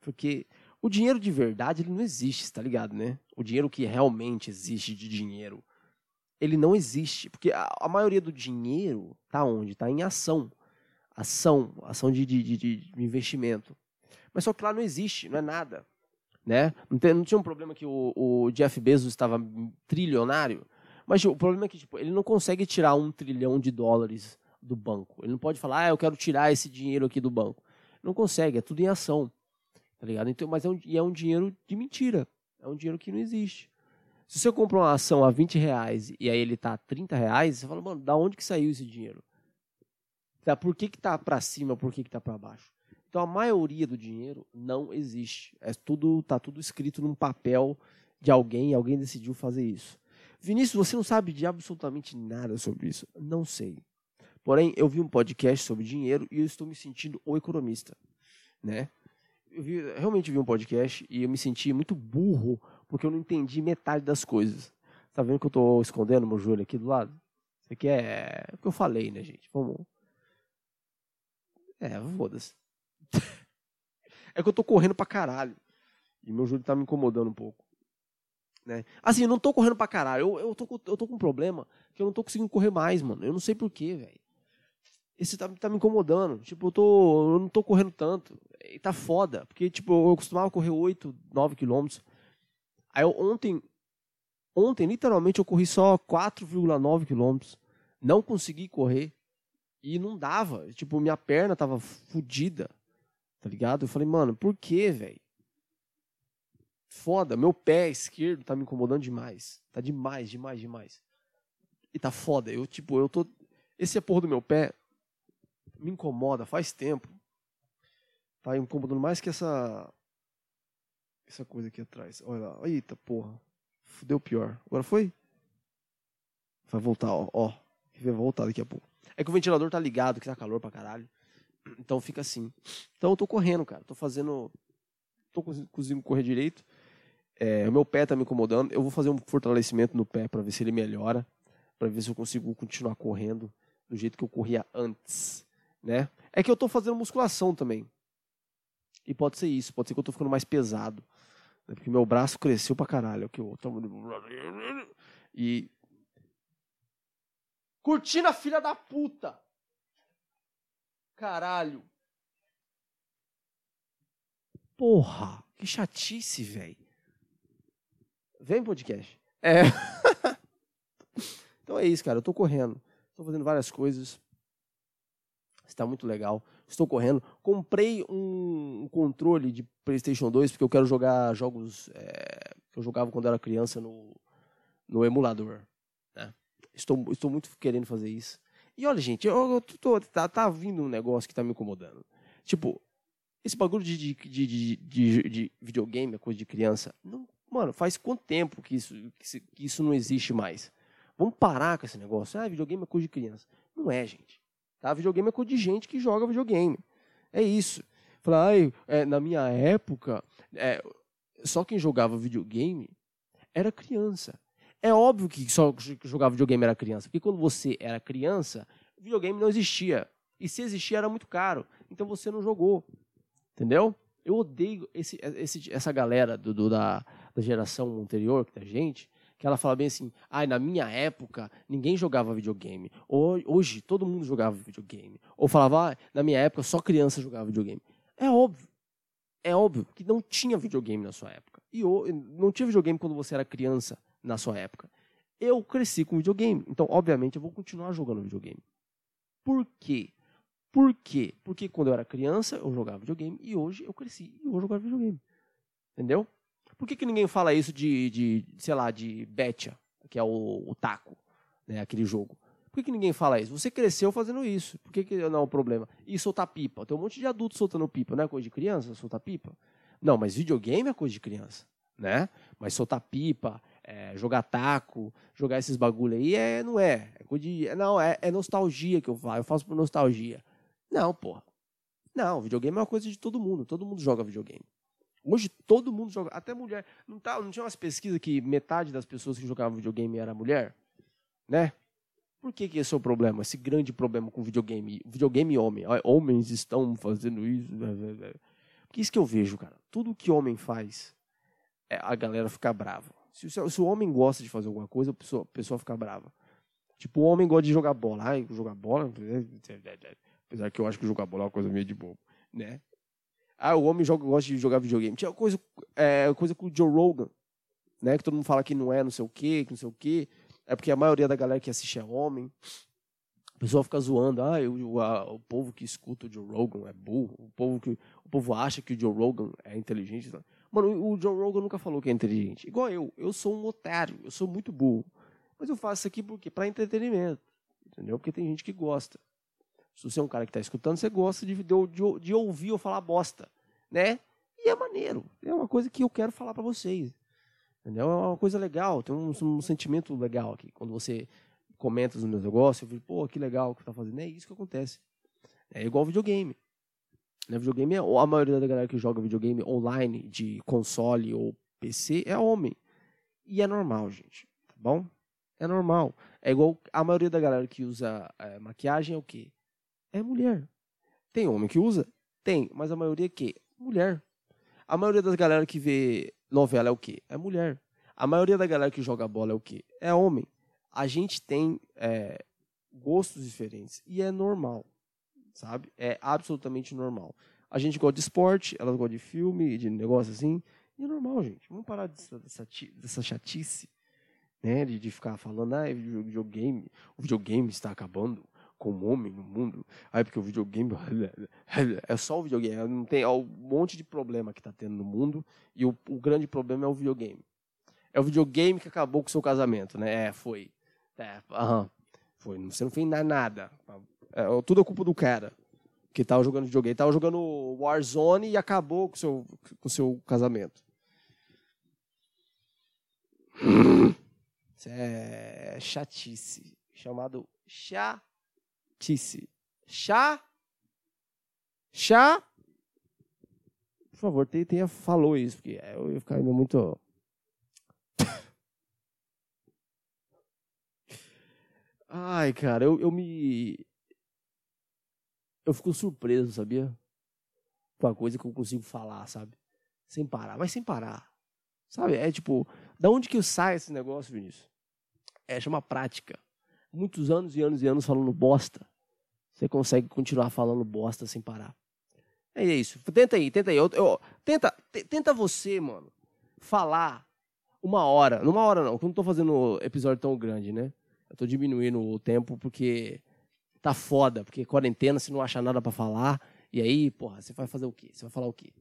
Porque o dinheiro de verdade, ele não existe, tá ligado, né? O dinheiro que realmente existe de dinheiro, ele não existe. Porque a, a maioria do dinheiro tá onde? Tá em ação. Ação, ação de, de, de, de investimento. Mas só que lá não existe, não é nada. Né? Não, tem, não tinha um problema que o, o Jeff Bezos estava trilionário, mas tipo, o problema é que tipo, ele não consegue tirar um trilhão de dólares do banco. Ele não pode falar, ah, eu quero tirar esse dinheiro aqui do banco. Não consegue, é tudo em ação. Tá ligado? Então, mas é um, é um dinheiro de mentira. É um dinheiro que não existe. Se você compra uma ação a 20 reais e aí ele tá a 30 reais, você fala, mano, da onde que saiu esse dinheiro? Tá, por que que tá para cima, por que que tá para baixo? Então a maioria do dinheiro não existe. É tudo, tá tudo escrito num papel de alguém alguém decidiu fazer isso. Vinícius, você não sabe de absolutamente nada sobre isso. Não sei. Porém, eu vi um podcast sobre dinheiro e eu estou me sentindo o economista, né? Eu vi, realmente vi um podcast e eu me senti muito burro porque eu não entendi metade das coisas. Tá vendo que eu estou escondendo meu joelho aqui do lado? Isso aqui é, o que eu falei, né, gente? Vamos. É, foda-se. é que eu tô correndo pra caralho. E meu joelho tá me incomodando um pouco. Né? Assim, eu não tô correndo pra caralho. Eu, eu, tô, eu tô com um problema que eu não tô conseguindo correr mais, mano. Eu não sei porquê, velho esse tá, tá me incomodando. Tipo, eu, tô, eu não tô correndo tanto. E tá foda. Porque, tipo, eu costumava correr 8, 9 quilômetros. Aí eu, ontem, ontem, literalmente, eu corri só 4,9 quilômetros. Não consegui correr. E não dava. Tipo, minha perna tava fodida. Tá ligado? Eu falei, mano, por que, velho? Foda. Meu pé esquerdo tá me incomodando demais. Tá demais, demais, demais. E tá foda. Eu, tipo, eu tô. Esse é porra do meu pé me incomoda faz tempo. Tá incomodando mais que essa. Essa coisa aqui atrás. Olha lá. Eita porra. Fudeu pior. Agora foi? Vai voltar, ó. ó. Vai voltar daqui a pouco. É que o ventilador tá ligado, que tá calor pra caralho. Então fica assim. Então eu tô correndo, cara. Tô fazendo. Tô conseguindo correr direito. É, o meu pé tá me incomodando. Eu vou fazer um fortalecimento no pé para ver se ele melhora. para ver se eu consigo continuar correndo do jeito que eu corria antes né? É que eu estou fazendo musculação também. E pode ser isso, pode ser que eu estou ficando mais pesado. Né? Porque meu braço cresceu pra caralho. Que eu E. Curtindo a filha da puta! Caralho! Porra, que chatice, velho. Vem podcast. É. então é isso, cara. Eu tô correndo. Tô fazendo várias coisas. Está muito legal. Estou correndo. Comprei um, controle de PlayStation 2 porque eu quero jogar jogos é, que eu jogava quando era criança no, no emulador. Né? Estou, estou muito querendo fazer isso. E olha, gente, eu, eu tô, tá, tá vindo um negócio que tá me incomodando. Tipo, esse bagulho de, de, de, de, de videogame, coisa de criança. Não, mano, faz quanto tempo que isso, que isso não existe mais? Vamos parar com esse negócio. Ah, videogame é coisa de criança. Não é, gente. Tá? Videogame é coisa de gente que joga videogame. É isso. Falar, é, na minha época, é, só quem jogava videogame era criança. É óbvio que só jogava videogame era criança, porque quando você era criança, videogame não existia. E se existia, era muito caro. Então você não jogou. Entendeu? Eu odeio esse, esse, essa galera do, do da, da geração anterior, que da gente, que ela fala bem assim, ai, ah, na minha época, ninguém jogava videogame. Hoje, todo mundo jogava videogame. Ou falava, ah, na minha época, só criança jogava videogame. É óbvio. É óbvio que não tinha videogame na sua época. E não tinha videogame quando você era criança na sua época. Eu cresci com videogame. Então, obviamente, eu vou continuar jogando videogame. Por quê? Por quê? Porque quando eu era criança, eu jogava videogame. E hoje eu cresci e vou jogar videogame. Entendeu? Por que, que ninguém fala isso de, de sei lá, de Betcha, que é o, o taco, né, aquele jogo? Por que, que ninguém fala isso? Você cresceu fazendo isso. Por que, que não é um problema? E soltar pipa? Tem um monte de adultos soltando pipa, não é coisa de criança soltar pipa? Não, mas videogame é coisa de criança, né? Mas soltar pipa, é, jogar taco, jogar esses bagulho aí, é, não é. é coisa de, não, é, é nostalgia que eu. Eu faço por nostalgia. Não, porra. Não, videogame é uma coisa de todo mundo. Todo mundo joga videogame. Hoje todo mundo joga, até mulher. Não, tá, não tinha umas pesquisas que metade das pessoas que jogavam videogame era mulher? Né? Por que, que esse é o problema? Esse grande problema com videogame. Videogame homem. Homens estão fazendo isso. Né, né, né. Porque isso que eu vejo, cara. Tudo que homem faz, é a galera fica brava. Se, se, se, o homem gosta de fazer alguma coisa, a pessoa, a pessoa fica brava. Tipo, o homem gosta de jogar bola. Ai, jogar bola. Apesar que eu acho que jogar bola é uma coisa meio de bobo, né? Ah, o homem joga, gosta de jogar videogame. Tinha coisa, é, coisa com o Joe Rogan, né? Que todo mundo fala que não é não sei o quê, que não sei o quê. É porque a maioria da galera que assiste é homem. O pessoal fica zoando. Ah, eu, a, o povo que escuta o Joe Rogan é burro. O povo, que, o povo acha que o Joe Rogan é inteligente. Mano, o Joe Rogan nunca falou que é inteligente. Igual eu. Eu sou um otário. Eu sou muito burro. Mas eu faço isso aqui porque para entretenimento. Entendeu? Porque tem gente que gosta. Se você é um cara que está escutando, você gosta de, de, de, ouvir ou falar bosta, né? E é maneiro. É uma coisa que eu quero falar para vocês. Entendeu? É uma coisa legal, tem um, um, sentimento legal aqui. Quando você comenta os meus negócios, eu fico, pô, que legal que tá fazendo. É isso que acontece. É igual videogame. Né? Videogame é, a maioria da galera que joga videogame online, de console ou PC, é homem. E é normal, gente. Tá bom? É normal. É igual a maioria da galera que usa é, maquiagem é o quê? É mulher. Tem homem que usa? Tem, mas a maioria é que? Mulher. A maioria das galera que vê novela é o quê? É mulher. A maioria da galera que joga bola é o quê? É homem. A gente tem é, gostos diferentes e é normal, sabe? É absolutamente normal. A gente gosta de esporte, elas gostam de filme, de negócio assim, e é normal, gente. Vamos parar dessa, dessa, dessa chatice, né? De, de ficar falando, ah, videogame, o videogame está acabando como homem no mundo. Aí porque o videogame é só o videogame, não tem é um monte de problema que está tendo no mundo e o, o, grande problema é o videogame. É o videogame que acabou com o seu casamento, né? É, foi. É, aham. Foi. Você não fez nada. É, tudo é culpa do cara que estava jogando videogame. Estava jogando Warzone e acabou com seu, com seu casamento. Isso é chatice. Chamado chá chatice. Chá. Chá. Por favor, tenha falou isso, porque eu ia ficar ainda muito. Ai, cara, eu, eu me. Eu fico surpreso, sabia? Com a coisa que eu consigo falar, sabe? Sem parar, mas sem parar. Sabe? É tipo, da onde que sai esse negócio, Vinícius? É, chama prática. Muitos anos e anos e anos falando bosta você consegue continuar falando bosta sem parar. É isso. Tenta aí, tenta aí. Eu, eu, tenta, tenta você, mano, falar uma hora. Numa hora não, eu não tô fazendo episódio tão grande, né? Eu tô diminuindo o tempo porque tá foda, porque quarentena, você não acha nada para falar. E aí, porra, você vai fazer o quê? Você vai falar o quê?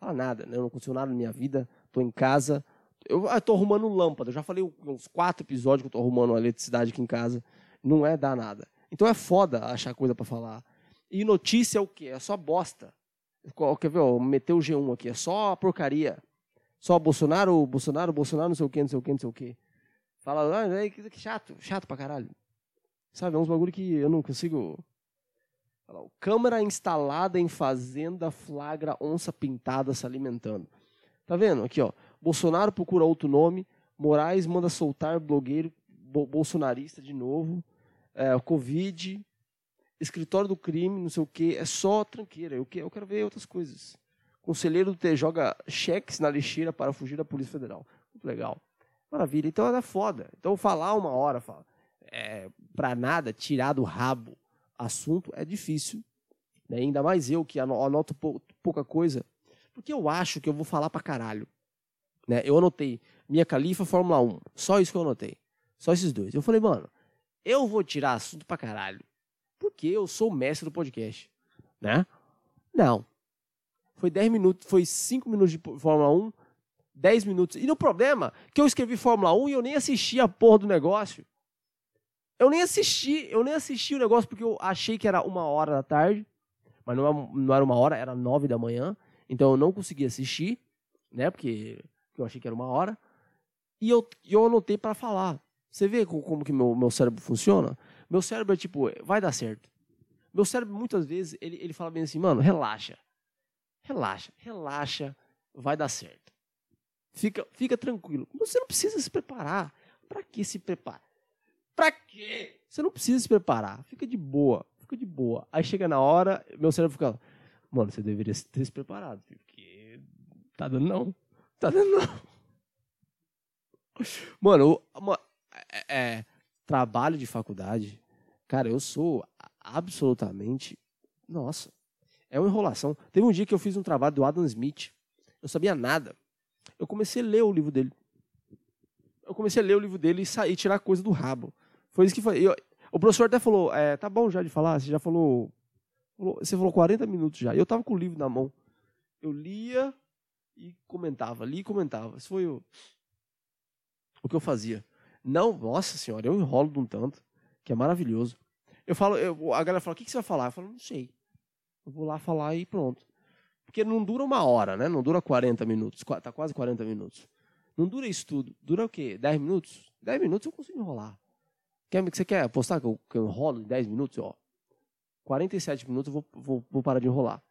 Fala nada, né? Eu não aconteceu nada na minha vida, tô em casa. Eu, eu tô arrumando lâmpada. Eu já falei uns quatro episódios que eu tô arrumando a eletricidade aqui em casa. Não é dar nada. Então é foda achar coisa para falar. E notícia é o quê? É só bosta. Quer ver? Ó, meteu o G1 aqui. É só porcaria. Só Bolsonaro, Bolsonaro, Bolsonaro, não sei o quê, não sei o quê, não sei o quê. Fala, ah, que chato, chato pra caralho. Sabe, é uns bagulho que eu não consigo. Câmera instalada em fazenda flagra onça pintada se alimentando. Tá vendo? Aqui, ó. Bolsonaro procura outro nome. Moraes manda soltar blogueiro bolsonarista de novo é, Covid, escritório do crime, não sei o quê, é só tranqueira. Eu, quero ver outras coisas. Conselheiro do T joga cheques na lixeira para fugir da Polícia Federal. Muito legal. Maravilha. Então é foda. Então falar uma hora, fala, é, nada, tirar do rabo assunto é difícil. Né? Ainda mais eu que anoto pouca coisa. Porque eu acho que eu vou falar pra caralho. Né? Eu anotei Minha Califa, Fórmula 1. Só isso que eu anotei. Só esses dois. Eu falei, mano, eu vou tirar assunto pra caralho. Porque eu sou o mestre do podcast. Né? Não. Foi 10 minutos, foi 5 minutos de Fórmula 1, 10 minutos. E no problema, que eu escrevi Fórmula 1 e eu nem assisti a porra do negócio. Eu nem assisti, eu nem assisti o negócio porque eu achei que era uma hora da tarde. Mas não, é, não era uma hora, era nove da manhã. Então eu não consegui assistir, né? Porque eu achei que era uma hora. E eu, eu anotei para falar. Você vê como, que meu, meu cérebro funciona? Meu cérebro é tipo, vai dar certo. Meu cérebro, muitas vezes, ele, ele fala bem assim, mano, relaxa. Relaxa, relaxa, vai dar certo. Fica, fica tranquilo. Você não precisa se preparar. Para que se preparar? Para quê? Você não precisa se preparar. Fica de boa, fica de boa. Aí chega na hora, meu cérebro fica, mano, você deveria ter se preparado, porque tá dando não. Tá dando não. Mano, uma, é, é, trabalho de faculdade, cara, eu sou absolutamente. Nossa, é uma enrolação. Teve um dia que eu fiz um trabalho do Adam Smith, eu sabia nada. Eu comecei a ler o livro dele. Eu comecei a ler o livro dele e sair, tirar coisa do rabo. Foi isso que foi. Eu, o professor até falou: é, tá bom já de falar, você já falou, falou. Você falou 40 minutos já. Eu tava com o livro na mão. Eu lia e comentava, e comentava. Isso foi o, o que eu fazia. Não, nossa senhora, eu enrolo de um tanto, que é maravilhoso. Eu falo, eu, a galera fala, o que, que você vai falar? Eu falo, não sei. Eu vou lá falar e pronto. Porque não dura uma hora, né? Não dura 40 minutos. Tá quase 40 minutos. Não dura isso tudo. Dura o quê? 10 minutos? 10 minutos eu consigo enrolar. Quer, você quer apostar que eu, que eu enrolo em 10 minutos? Ó, 47 minutos eu vou, vou, vou parar de enrolar.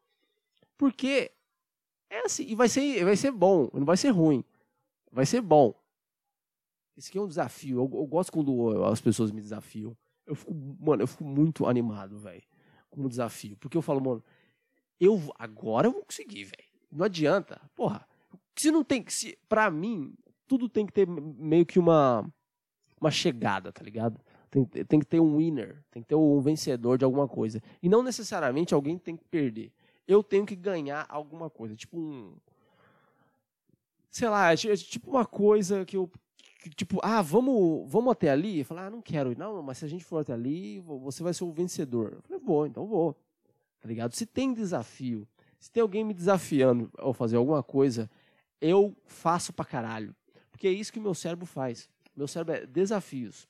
Porque é assim, e vai ser, vai ser bom, não vai ser ruim. Vai ser bom. Esse aqui é um desafio. Eu, eu, gosto quando as pessoas me desafiam. Eu fico, mano, eu fico muito animado, velho, com o desafio. Porque eu falo, mano, eu agora eu vou conseguir, velho. Não adianta. Porra, se não tem se para mim, tudo tem que ter meio que uma uma chegada, tá ligado? Tem, tem que ter um winner, tem que ter um vencedor de alguma coisa. E não necessariamente alguém tem que perder. Eu tenho que ganhar alguma coisa, tipo um sei lá, é tipo uma coisa que eu tipo, ah, vamos, vamos até ali? Falei, ah, não quero ir. Não, mas se a gente for até ali, você vai ser o vencedor. Eu falei, vou, então vou. Tá ligado? Se tem desafio, se tem alguém me desafiando ao fazer alguma coisa, eu faço pra caralho. Porque é isso que meu cérebro faz. Meu cérebro é desafios.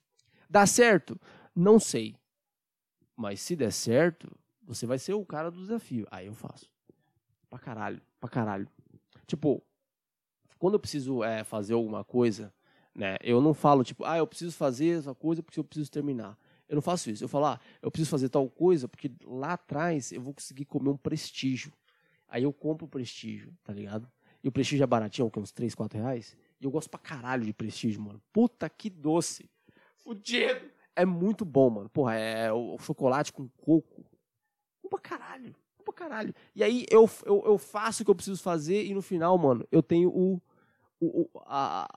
Dá certo? Não sei. Mas se der certo, você vai ser o cara do desafio. Aí eu faço. Pra caralho, pra caralho. Tipo, quando eu preciso é, fazer alguma coisa, né? Eu não falo, tipo, ah, eu preciso fazer essa coisa porque eu preciso terminar. Eu não faço isso. Eu falo, ah, eu preciso fazer tal coisa porque lá atrás eu vou conseguir comer um prestígio. Aí eu compro o prestígio, tá ligado? E o prestígio é baratinho, que uns 3, 4 reais. E eu gosto pra caralho de prestígio, mano. Puta que doce. Fudido. É muito bom, mano. Porra, é o chocolate com coco. Pra caralho. Bom pra caralho. E aí eu, eu, eu faço o que eu preciso fazer e no final, mano, eu tenho o, o, a,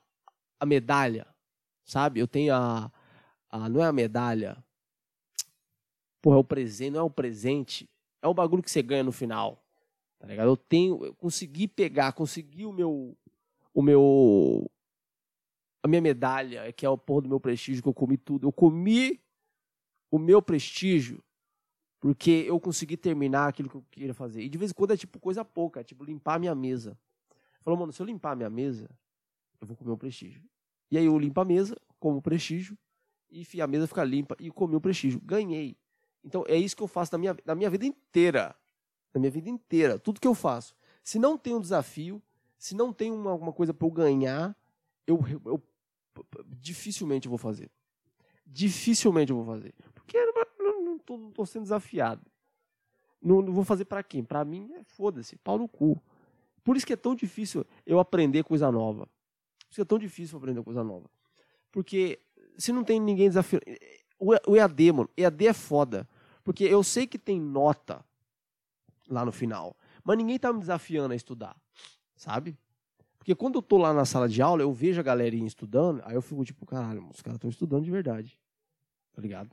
a medalha, sabe? Eu tenho a, a. Não é a medalha. Porra, é o presente, não é o presente. É o bagulho que você ganha no final. Tá ligado? Eu tenho. Eu consegui pegar, consegui o meu. O meu. A minha medalha, que é o porra do meu prestígio, que eu comi tudo. Eu comi o meu prestígio Porque eu consegui terminar aquilo que eu queria fazer. E de vez em quando é tipo coisa pouca, é tipo limpar a minha mesa. Falou, mano, se eu limpar a minha mesa, eu vou comer um prestígio. E aí eu limpo a mesa, como prestígio, e a mesa fica limpa e comi o prestígio. Ganhei. Então é isso que eu faço na minha, na minha vida inteira. Na minha vida inteira. Tudo que eu faço. Se não tem um desafio, se não tem uma, uma coisa para eu ganhar, eu, eu, dificilmente eu vou fazer. Dificilmente eu vou fazer. Porque não, estou sendo desafiado. Não, não vou fazer para quem? Para mim, é foda-se, pau no cu. Por isso que é tão difícil eu aprender coisa nova. Por isso que é tão difícil aprender coisa nova. Porque se não tem ninguém desafiando. O EAD, mano, EAD é foda. Porque eu sei que tem nota lá no final. Mas ninguém tá me desafiando a estudar. Sabe? Porque quando eu tô lá na sala de aula, eu vejo a galerinha estudando, aí eu fico tipo, caralho, os caras estão estudando de verdade. Tá ligado?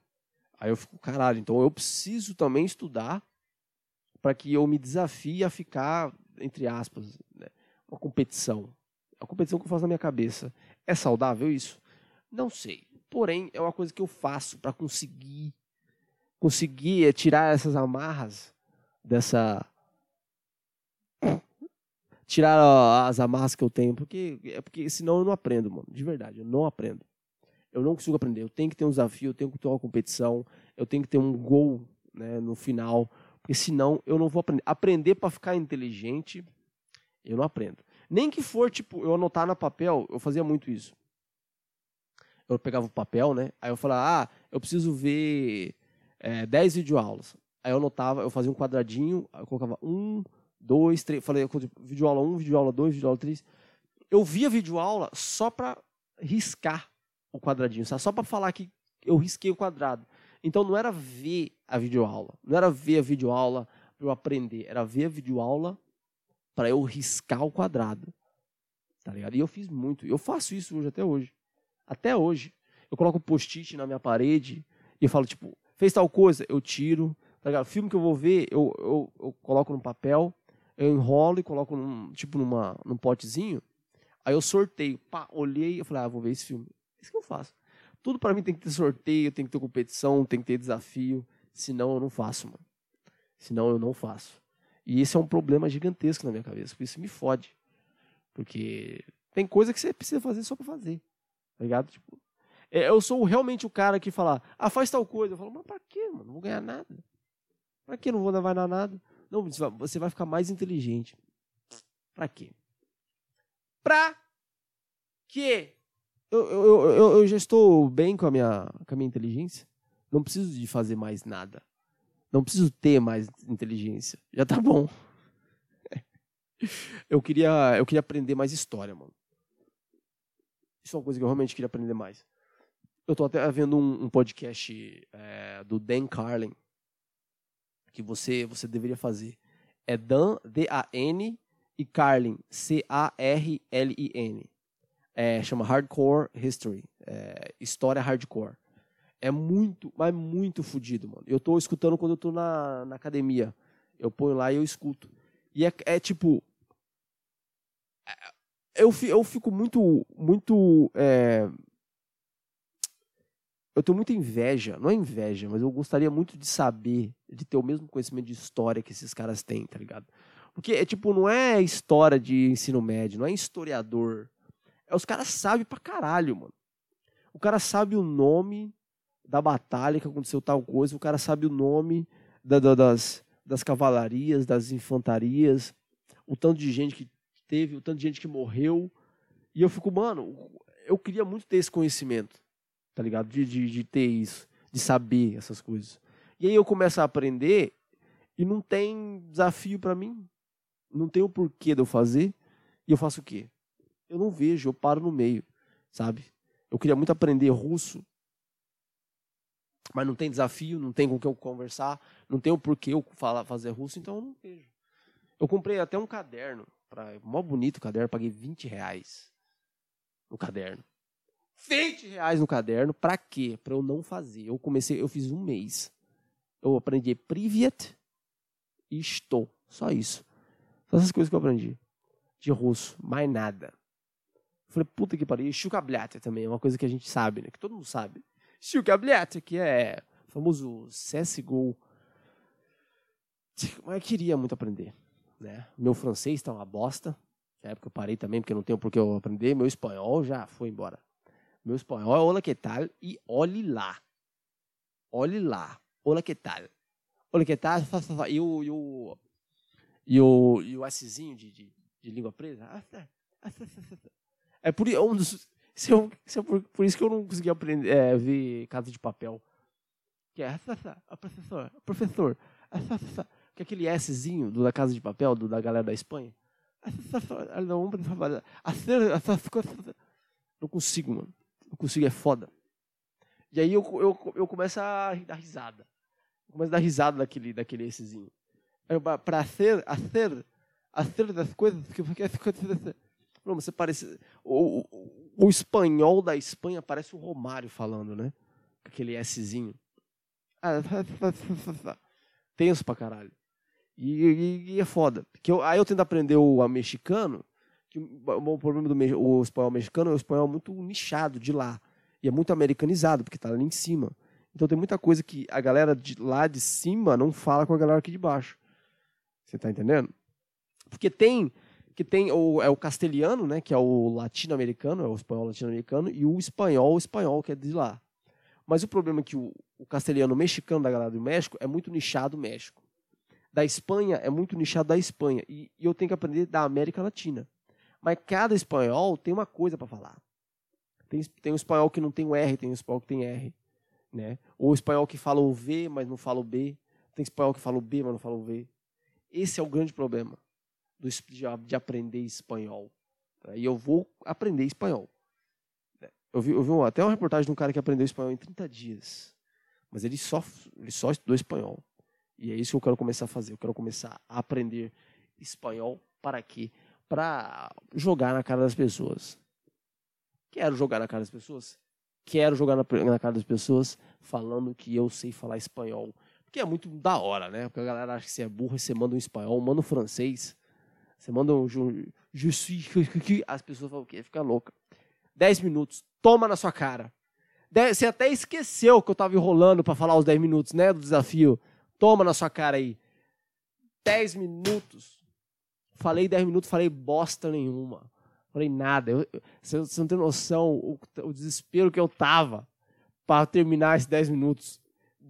Aí eu fico, caralho, então eu preciso também estudar para que eu me desafie a ficar, entre aspas, né, uma competição. É uma competição que eu faço na minha cabeça. É saudável isso? Não sei. Porém, é uma coisa que eu faço para conseguir conseguir é, tirar essas amarras dessa tirar as amarras que eu tenho, porque é porque senão eu não aprendo, mano, de verdade, eu não aprendo. Eu não consigo aprender. Eu tenho que ter um desafio, eu tenho que ter uma competição, eu tenho que ter um gol, né, no final, porque senão eu não vou aprender. Aprender para ficar inteligente, eu não aprendo. Nem que for tipo eu anotar no papel, eu fazia muito isso eu pegava o papel, né? Aí eu falava, ah, eu preciso ver é, 10 videoaulas. Aí eu anotava, eu fazia um quadradinho, eu colocava um, dois, três, falei, videoaula 1, um, videoaula 2, videoaula 3. Eu via videoaula só para riscar o quadradinho, só para falar que eu risquei o quadrado. Então não era ver a videoaula, não era ver a videoaula para eu aprender, era ver a videoaula para eu riscar o quadrado. Tá ligado? E eu fiz muito, eu faço isso hoje até hoje. Até hoje. Eu coloco post-it na minha parede e falo, tipo, fez tal coisa, eu tiro. Tá ligado? Filme que eu vou ver, eu, eu, eu coloco no papel, eu enrolo e coloco num, tipo numa, num potezinho. Aí eu sorteio. Pá, olhei e falei, ah, vou ver esse filme. Isso que eu faço. Tudo para mim tem que ter sorteio, tem que ter competição, tem que ter desafio. Senão eu não faço, mano. Senão eu não faço. E esse é um problema gigantesco na minha cabeça, porque isso me fode. Porque tem coisa que você precisa fazer só pra fazer. Tá ligado? Tipo, é, eu sou realmente o cara que fala, ah, faz tal coisa. Eu falo, mas pra quê, mano? Não vou ganhar nada. Pra quê? Não vou levar nada. Não, você vai ficar mais inteligente. Pra quê? Pra quê? Eu, eu, eu, já estou bem com a, minha, com a minha inteligência. Não preciso de fazer mais nada. Não preciso ter mais inteligência. Já tá bom. Eu queria, eu queria aprender mais história, mano. Isso é uma coisa que eu realmente queria aprender mais. Eu estou até vendo um, um podcast é, do Dan Carlin que você você deveria fazer. É Dan D-A-N e Carlin C-A-R-L-I-N. É, chama Hardcore History, é, história hardcore. É muito, mas muito fodido, mano. Eu estou escutando quando eu estou na, na academia. Eu ponho lá e eu escuto. E é, é tipo eu, eu fico muito, muito. É... Eu tenho muita inveja, não é inveja, mas eu gostaria muito de saber, de ter o mesmo conhecimento de história que esses caras têm, tá ligado? Porque, é tipo, não é história de ensino médio, não é historiador. É, os caras sabem pra caralho, mano. O cara sabe o nome da batalha que aconteceu tal coisa, o cara sabe o nome da, da, das, das cavalarias, das infantarias, o tanto de gente que teve, o tanto de gente que morreu. E eu fico, mano, eu queria muito ter esse conhecimento, tá ligado? De, de, de ter isso, de saber essas coisas. E aí eu começo a aprender e não tem desafio para mim. Não tem o porquê de eu fazer. E eu faço o quê? Eu não vejo, eu paro no meio, sabe? Eu queria muito aprender russo, mas não tem desafio, não tem com que eu conversar, não tem o porquê eu falar, fazer russo, então eu não vejo. Eu comprei até um caderno Pra, mó bonito o caderno, paguei 20 reais no caderno. 20 reais no caderno, pra quê? Pra eu não fazer. Eu comecei, eu fiz um mês. Eu aprendi Privet e estou. Só isso. Só essas coisas que eu aprendi. De russo, mais nada. Falei, puta que pariu. E Shukabliata também, é uma coisa que a gente sabe, né? Que todo mundo sabe. Shukabliata, que é famoso CSGO Mas eu queria muito aprender. Né? Meu francês está uma bosta. Na época eu parei também, porque não tenho por que eu aprender. Meu espanhol já foi embora. Meu espanhol é olá que tal e olhe lá. Olhe lá. Olá que tal. Olha que tal. E o, e o, e o, e o Szinho de, de, de língua presa. É por, é um dos, eu, se eu, por, por, isso que eu não consegui aprender, é, ver Casa de Papel. Que é professor, professor. Que é aquele Szinho do da Casa de Papel, do, da galera da Espanha. Não consigo, mano. Não consigo, é foda. E aí eu, eu, eu começo a dar risada. Eu começo a dar risada daquele, daquele Szinho. Para ser, a ser, a ser das coisas que não, você parece. O, o, o, espanhol da Espanha parece o Romário falando, né? Aquele Szinho. Tenso pra caralho. E, e, e é foda. Que eu, aí eu tento aprender o mexicano, que o, problema do o espanhol mexicano é o espanhol muito nichado de lá. E é muito americanizado, porque tá ali em cima. Então tem muita coisa que a galera de lá de cima não fala com a galera aqui de baixo. Você tá entendendo? Porque tem que tem o, é o castelhano, né, que é o latino-americano, é o espanhol latino-americano, e o espanhol, o espanhol, que é de lá. Mas o problema é que o, o castelhano mexicano da galera do México é muito nichado México. Da Espanha é muito nichado da Espanha. E, e eu tenho que aprender da América Latina. Mas cada espanhol tem uma coisa para falar. Tem, tem um espanhol que não tem o R, tem um espanhol que tem R. Né? Ou o espanhol que fala o V, mas não fala o B. Tem espanhol que fala o B, mas não fala o V. Esse é o grande problema do, de, de aprender espanhol. E eu vou aprender espanhol. Eu vi, eu vi até uma reportagem de um cara que aprendeu espanhol em 30 dias. Mas ele só, ele só estudou espanhol. E é isso que eu quero começar a fazer. Eu quero começar a aprender espanhol para quê? Para jogar na cara das pessoas. Quero jogar na cara das pessoas? Quero jogar na, na cara das pessoas falando que eu sei falar espanhol. Porque é muito da hora, né? Porque a galera acha que você é burro e você manda um espanhol, manda um francês. Você manda um suis, as pessoas falam o quê? Fica louca. Dez minutos, toma na sua cara. Você até esqueceu que eu tava enrolando para falar os dez minutos, né, do desafio. Toma na sua cara aí. Dez minutos. Falei dez minutos, falei bosta nenhuma. Falei nada. Eu, você, você não tem noção o, o desespero que eu tava para terminar esses dez minutos.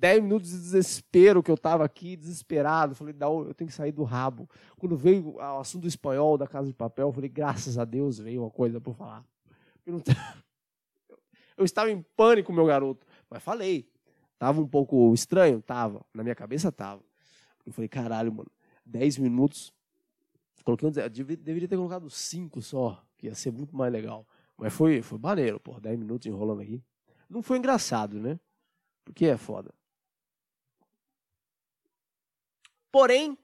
10 minutos de desespero que eu estava aqui, desesperado. Falei, não, eu tenho que sair do rabo. Quando veio o assunto espanhol, da Casa de Papel, eu falei, graças a Deus veio uma coisa para falar. Eu, eu estava em pânico, meu garoto. Mas falei. Tava um pouco estranho? Tava. Na minha cabeça, tava. Eu falei, caralho, mano, 10 minutos. Coloquei um... deveria ter colocado 5 só, que ia ser muito mais legal. Mas foi, foi maneiro, pô, 10 minutos enrolando aqui. Não foi engraçado, né? Porque é foda. Porém,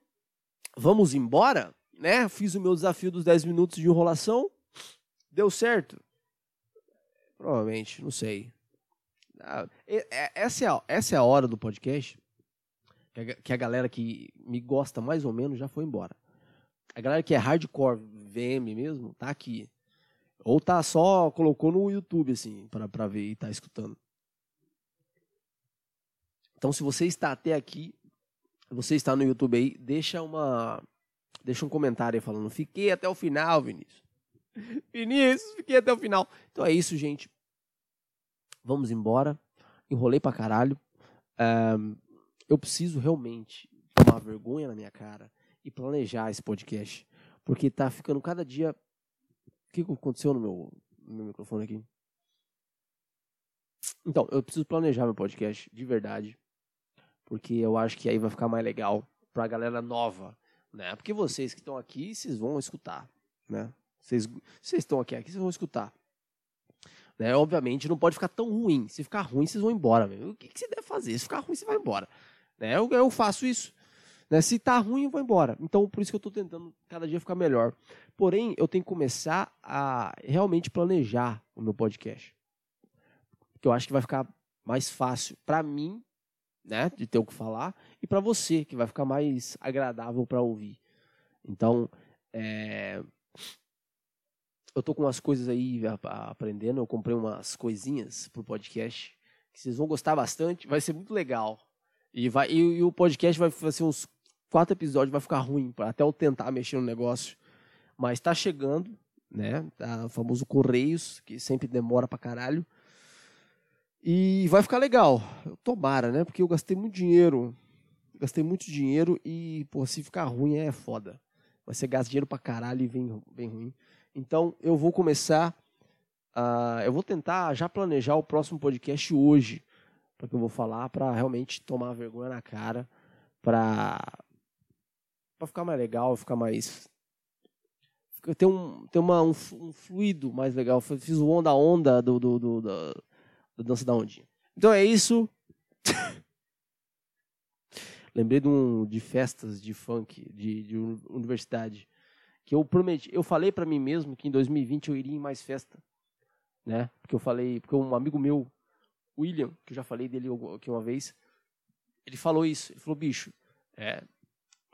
vamos embora, né? Fiz o meu desafio dos 10 minutos de enrolação. Deu certo? Provavelmente, não sei. Ah, essa é, a, essa é a hora do podcast que a, galera que me gosta mais ou menos já foi embora. A galera que é hardcore VM mesmo, tá aqui. Ou tá só, colocou no YouTube, assim, para ver e tá escutando. Então, se você está até aqui, você está no YouTube aí, deixa uma deixa um comentário falando: "Fiquei até o final, Vinícius". Vinícius, fiquei até o final. Então é isso, gente. Vamos embora. Enrolei pra caralho. Eu preciso realmente tomar vergonha na minha cara e planejar esse podcast, porque tá ficando cada dia o que aconteceu no meu, no meu microfone aqui? Então, eu preciso planejar meu podcast de verdade porque eu acho que aí vai ficar mais legal para a galera nova, né? Porque vocês que estão aqui, vocês vão escutar, né? Vocês, estão aqui, aqui, vocês vão escutar. Né? Obviamente não pode ficar tão ruim. Se ficar ruim, vocês vão embora. Meu. O que, que você deve fazer? Se ficar ruim, você vai embora. Né? Eu, eu faço isso. Né? Se tá ruim, eu vou embora. Então, por isso que eu estou tentando cada dia ficar melhor. Porém, eu tenho que começar a realmente planejar o meu podcast. Porque eu acho que vai ficar mais fácil para mim né, de ter o que falar, e para você, que vai ficar mais agradável para ouvir. Então, é, eu tô com umas coisas aí aprendendo, eu comprei umas coisinhas pro podcast que vocês vão gostar bastante, vai ser muito legal. E vai e, e o podcast vai ser uns quatro episódios vai ficar ruim, até eu tentar mexer no negócio. Mas tá chegando, né? Tá, o famoso Correios, que sempre demora pra caralho. E vai ficar legal. Tomara, né? Porque eu gastei muito dinheiro. Gastei muito dinheiro e, pô, se ficar ruim é foda. Vai ser gasto dinheiro pra caralho e vem, vem ruim. Então, eu vou começar. Eu vou tentar já planejar o próximo podcast hoje. Porque eu vou falar para realmente tomar vergonha na cara. Pra, pra ficar mais legal, ficar mais ter um, ter uma, um, um, fluido mais legal. Fiz o onda onda do, do, do, do, da dança da ondinha. Então é isso. Lembrei de, um, de festas de funk, de, de universidade, que eu prometi, eu falei para mim mesmo que em 2020 eu iria em mais festa, né? Porque eu falei, porque um amigo meu, William, que eu já falei dele aqui uma vez, ele falou isso. Ele falou, bicho, é,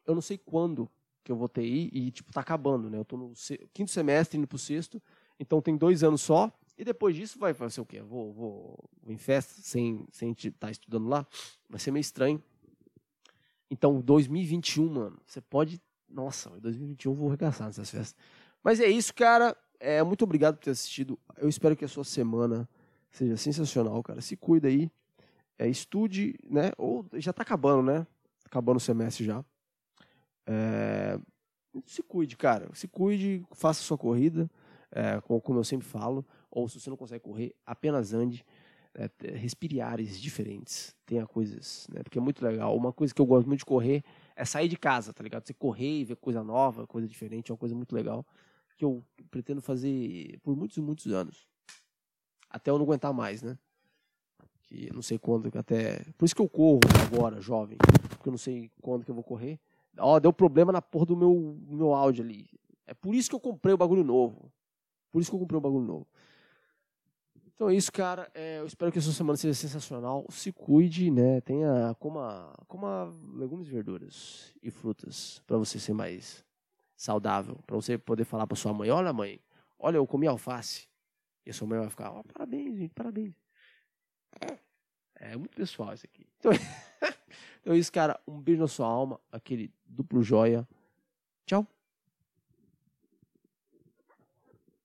eu não sei quando que eu vou ter e tipo tá acabando, né? Eu tô no quinto semestre indo pro sexto, então tem dois anos só e depois disso vai fazer o quê? Vou, vou, vou em festa sem, sem estar tá estudando lá? Vai ser meio estranho. Então, 2021, mano, você pode. Nossa, 2021 eu vou arregaçar nessas festas. Mas é isso, cara. É, muito obrigado por ter assistido. Eu espero que a sua semana seja sensacional, cara. Se cuida aí. É, estude, né? Ou já tá acabando, né? Acabando o semestre já. É, se cuide, cara. Se cuide, faça sua corrida, é, como eu sempre falo ou se você não consegue correr, apenas ande, é, respire ares diferentes, tenha coisas, né? Porque é muito legal. Uma coisa que eu gosto muito de correr é sair de casa, tá ligado? Você correr e ver coisa nova, coisa diferente, é uma coisa muito legal que eu pretendo fazer por muitos e muitos anos. Até eu não aguentar mais, né? Que não sei quando, até. Por isso que eu corro agora, jovem. Porque eu não sei quando que eu vou correr. Ó, deu problema na porra do meu, meu áudio ali. É por isso que eu comprei o bagulho novo. Por isso que eu comprei o bagulho novo. Então é isso, cara. É, eu espero que sua semana seja sensacional. Se cuide, né? Tenha coma, coma legumes, verduras e frutas para você ser mais saudável, para você poder falar para sua mãe: "Olha, mãe, olha, eu comi alface". E a sua mãe vai ficar: oh, "Parabéns, gente, parabéns". É muito pessoal isso aqui. Então, então é isso, cara. Um beijo na sua alma, aquele duplo joia. Tchau.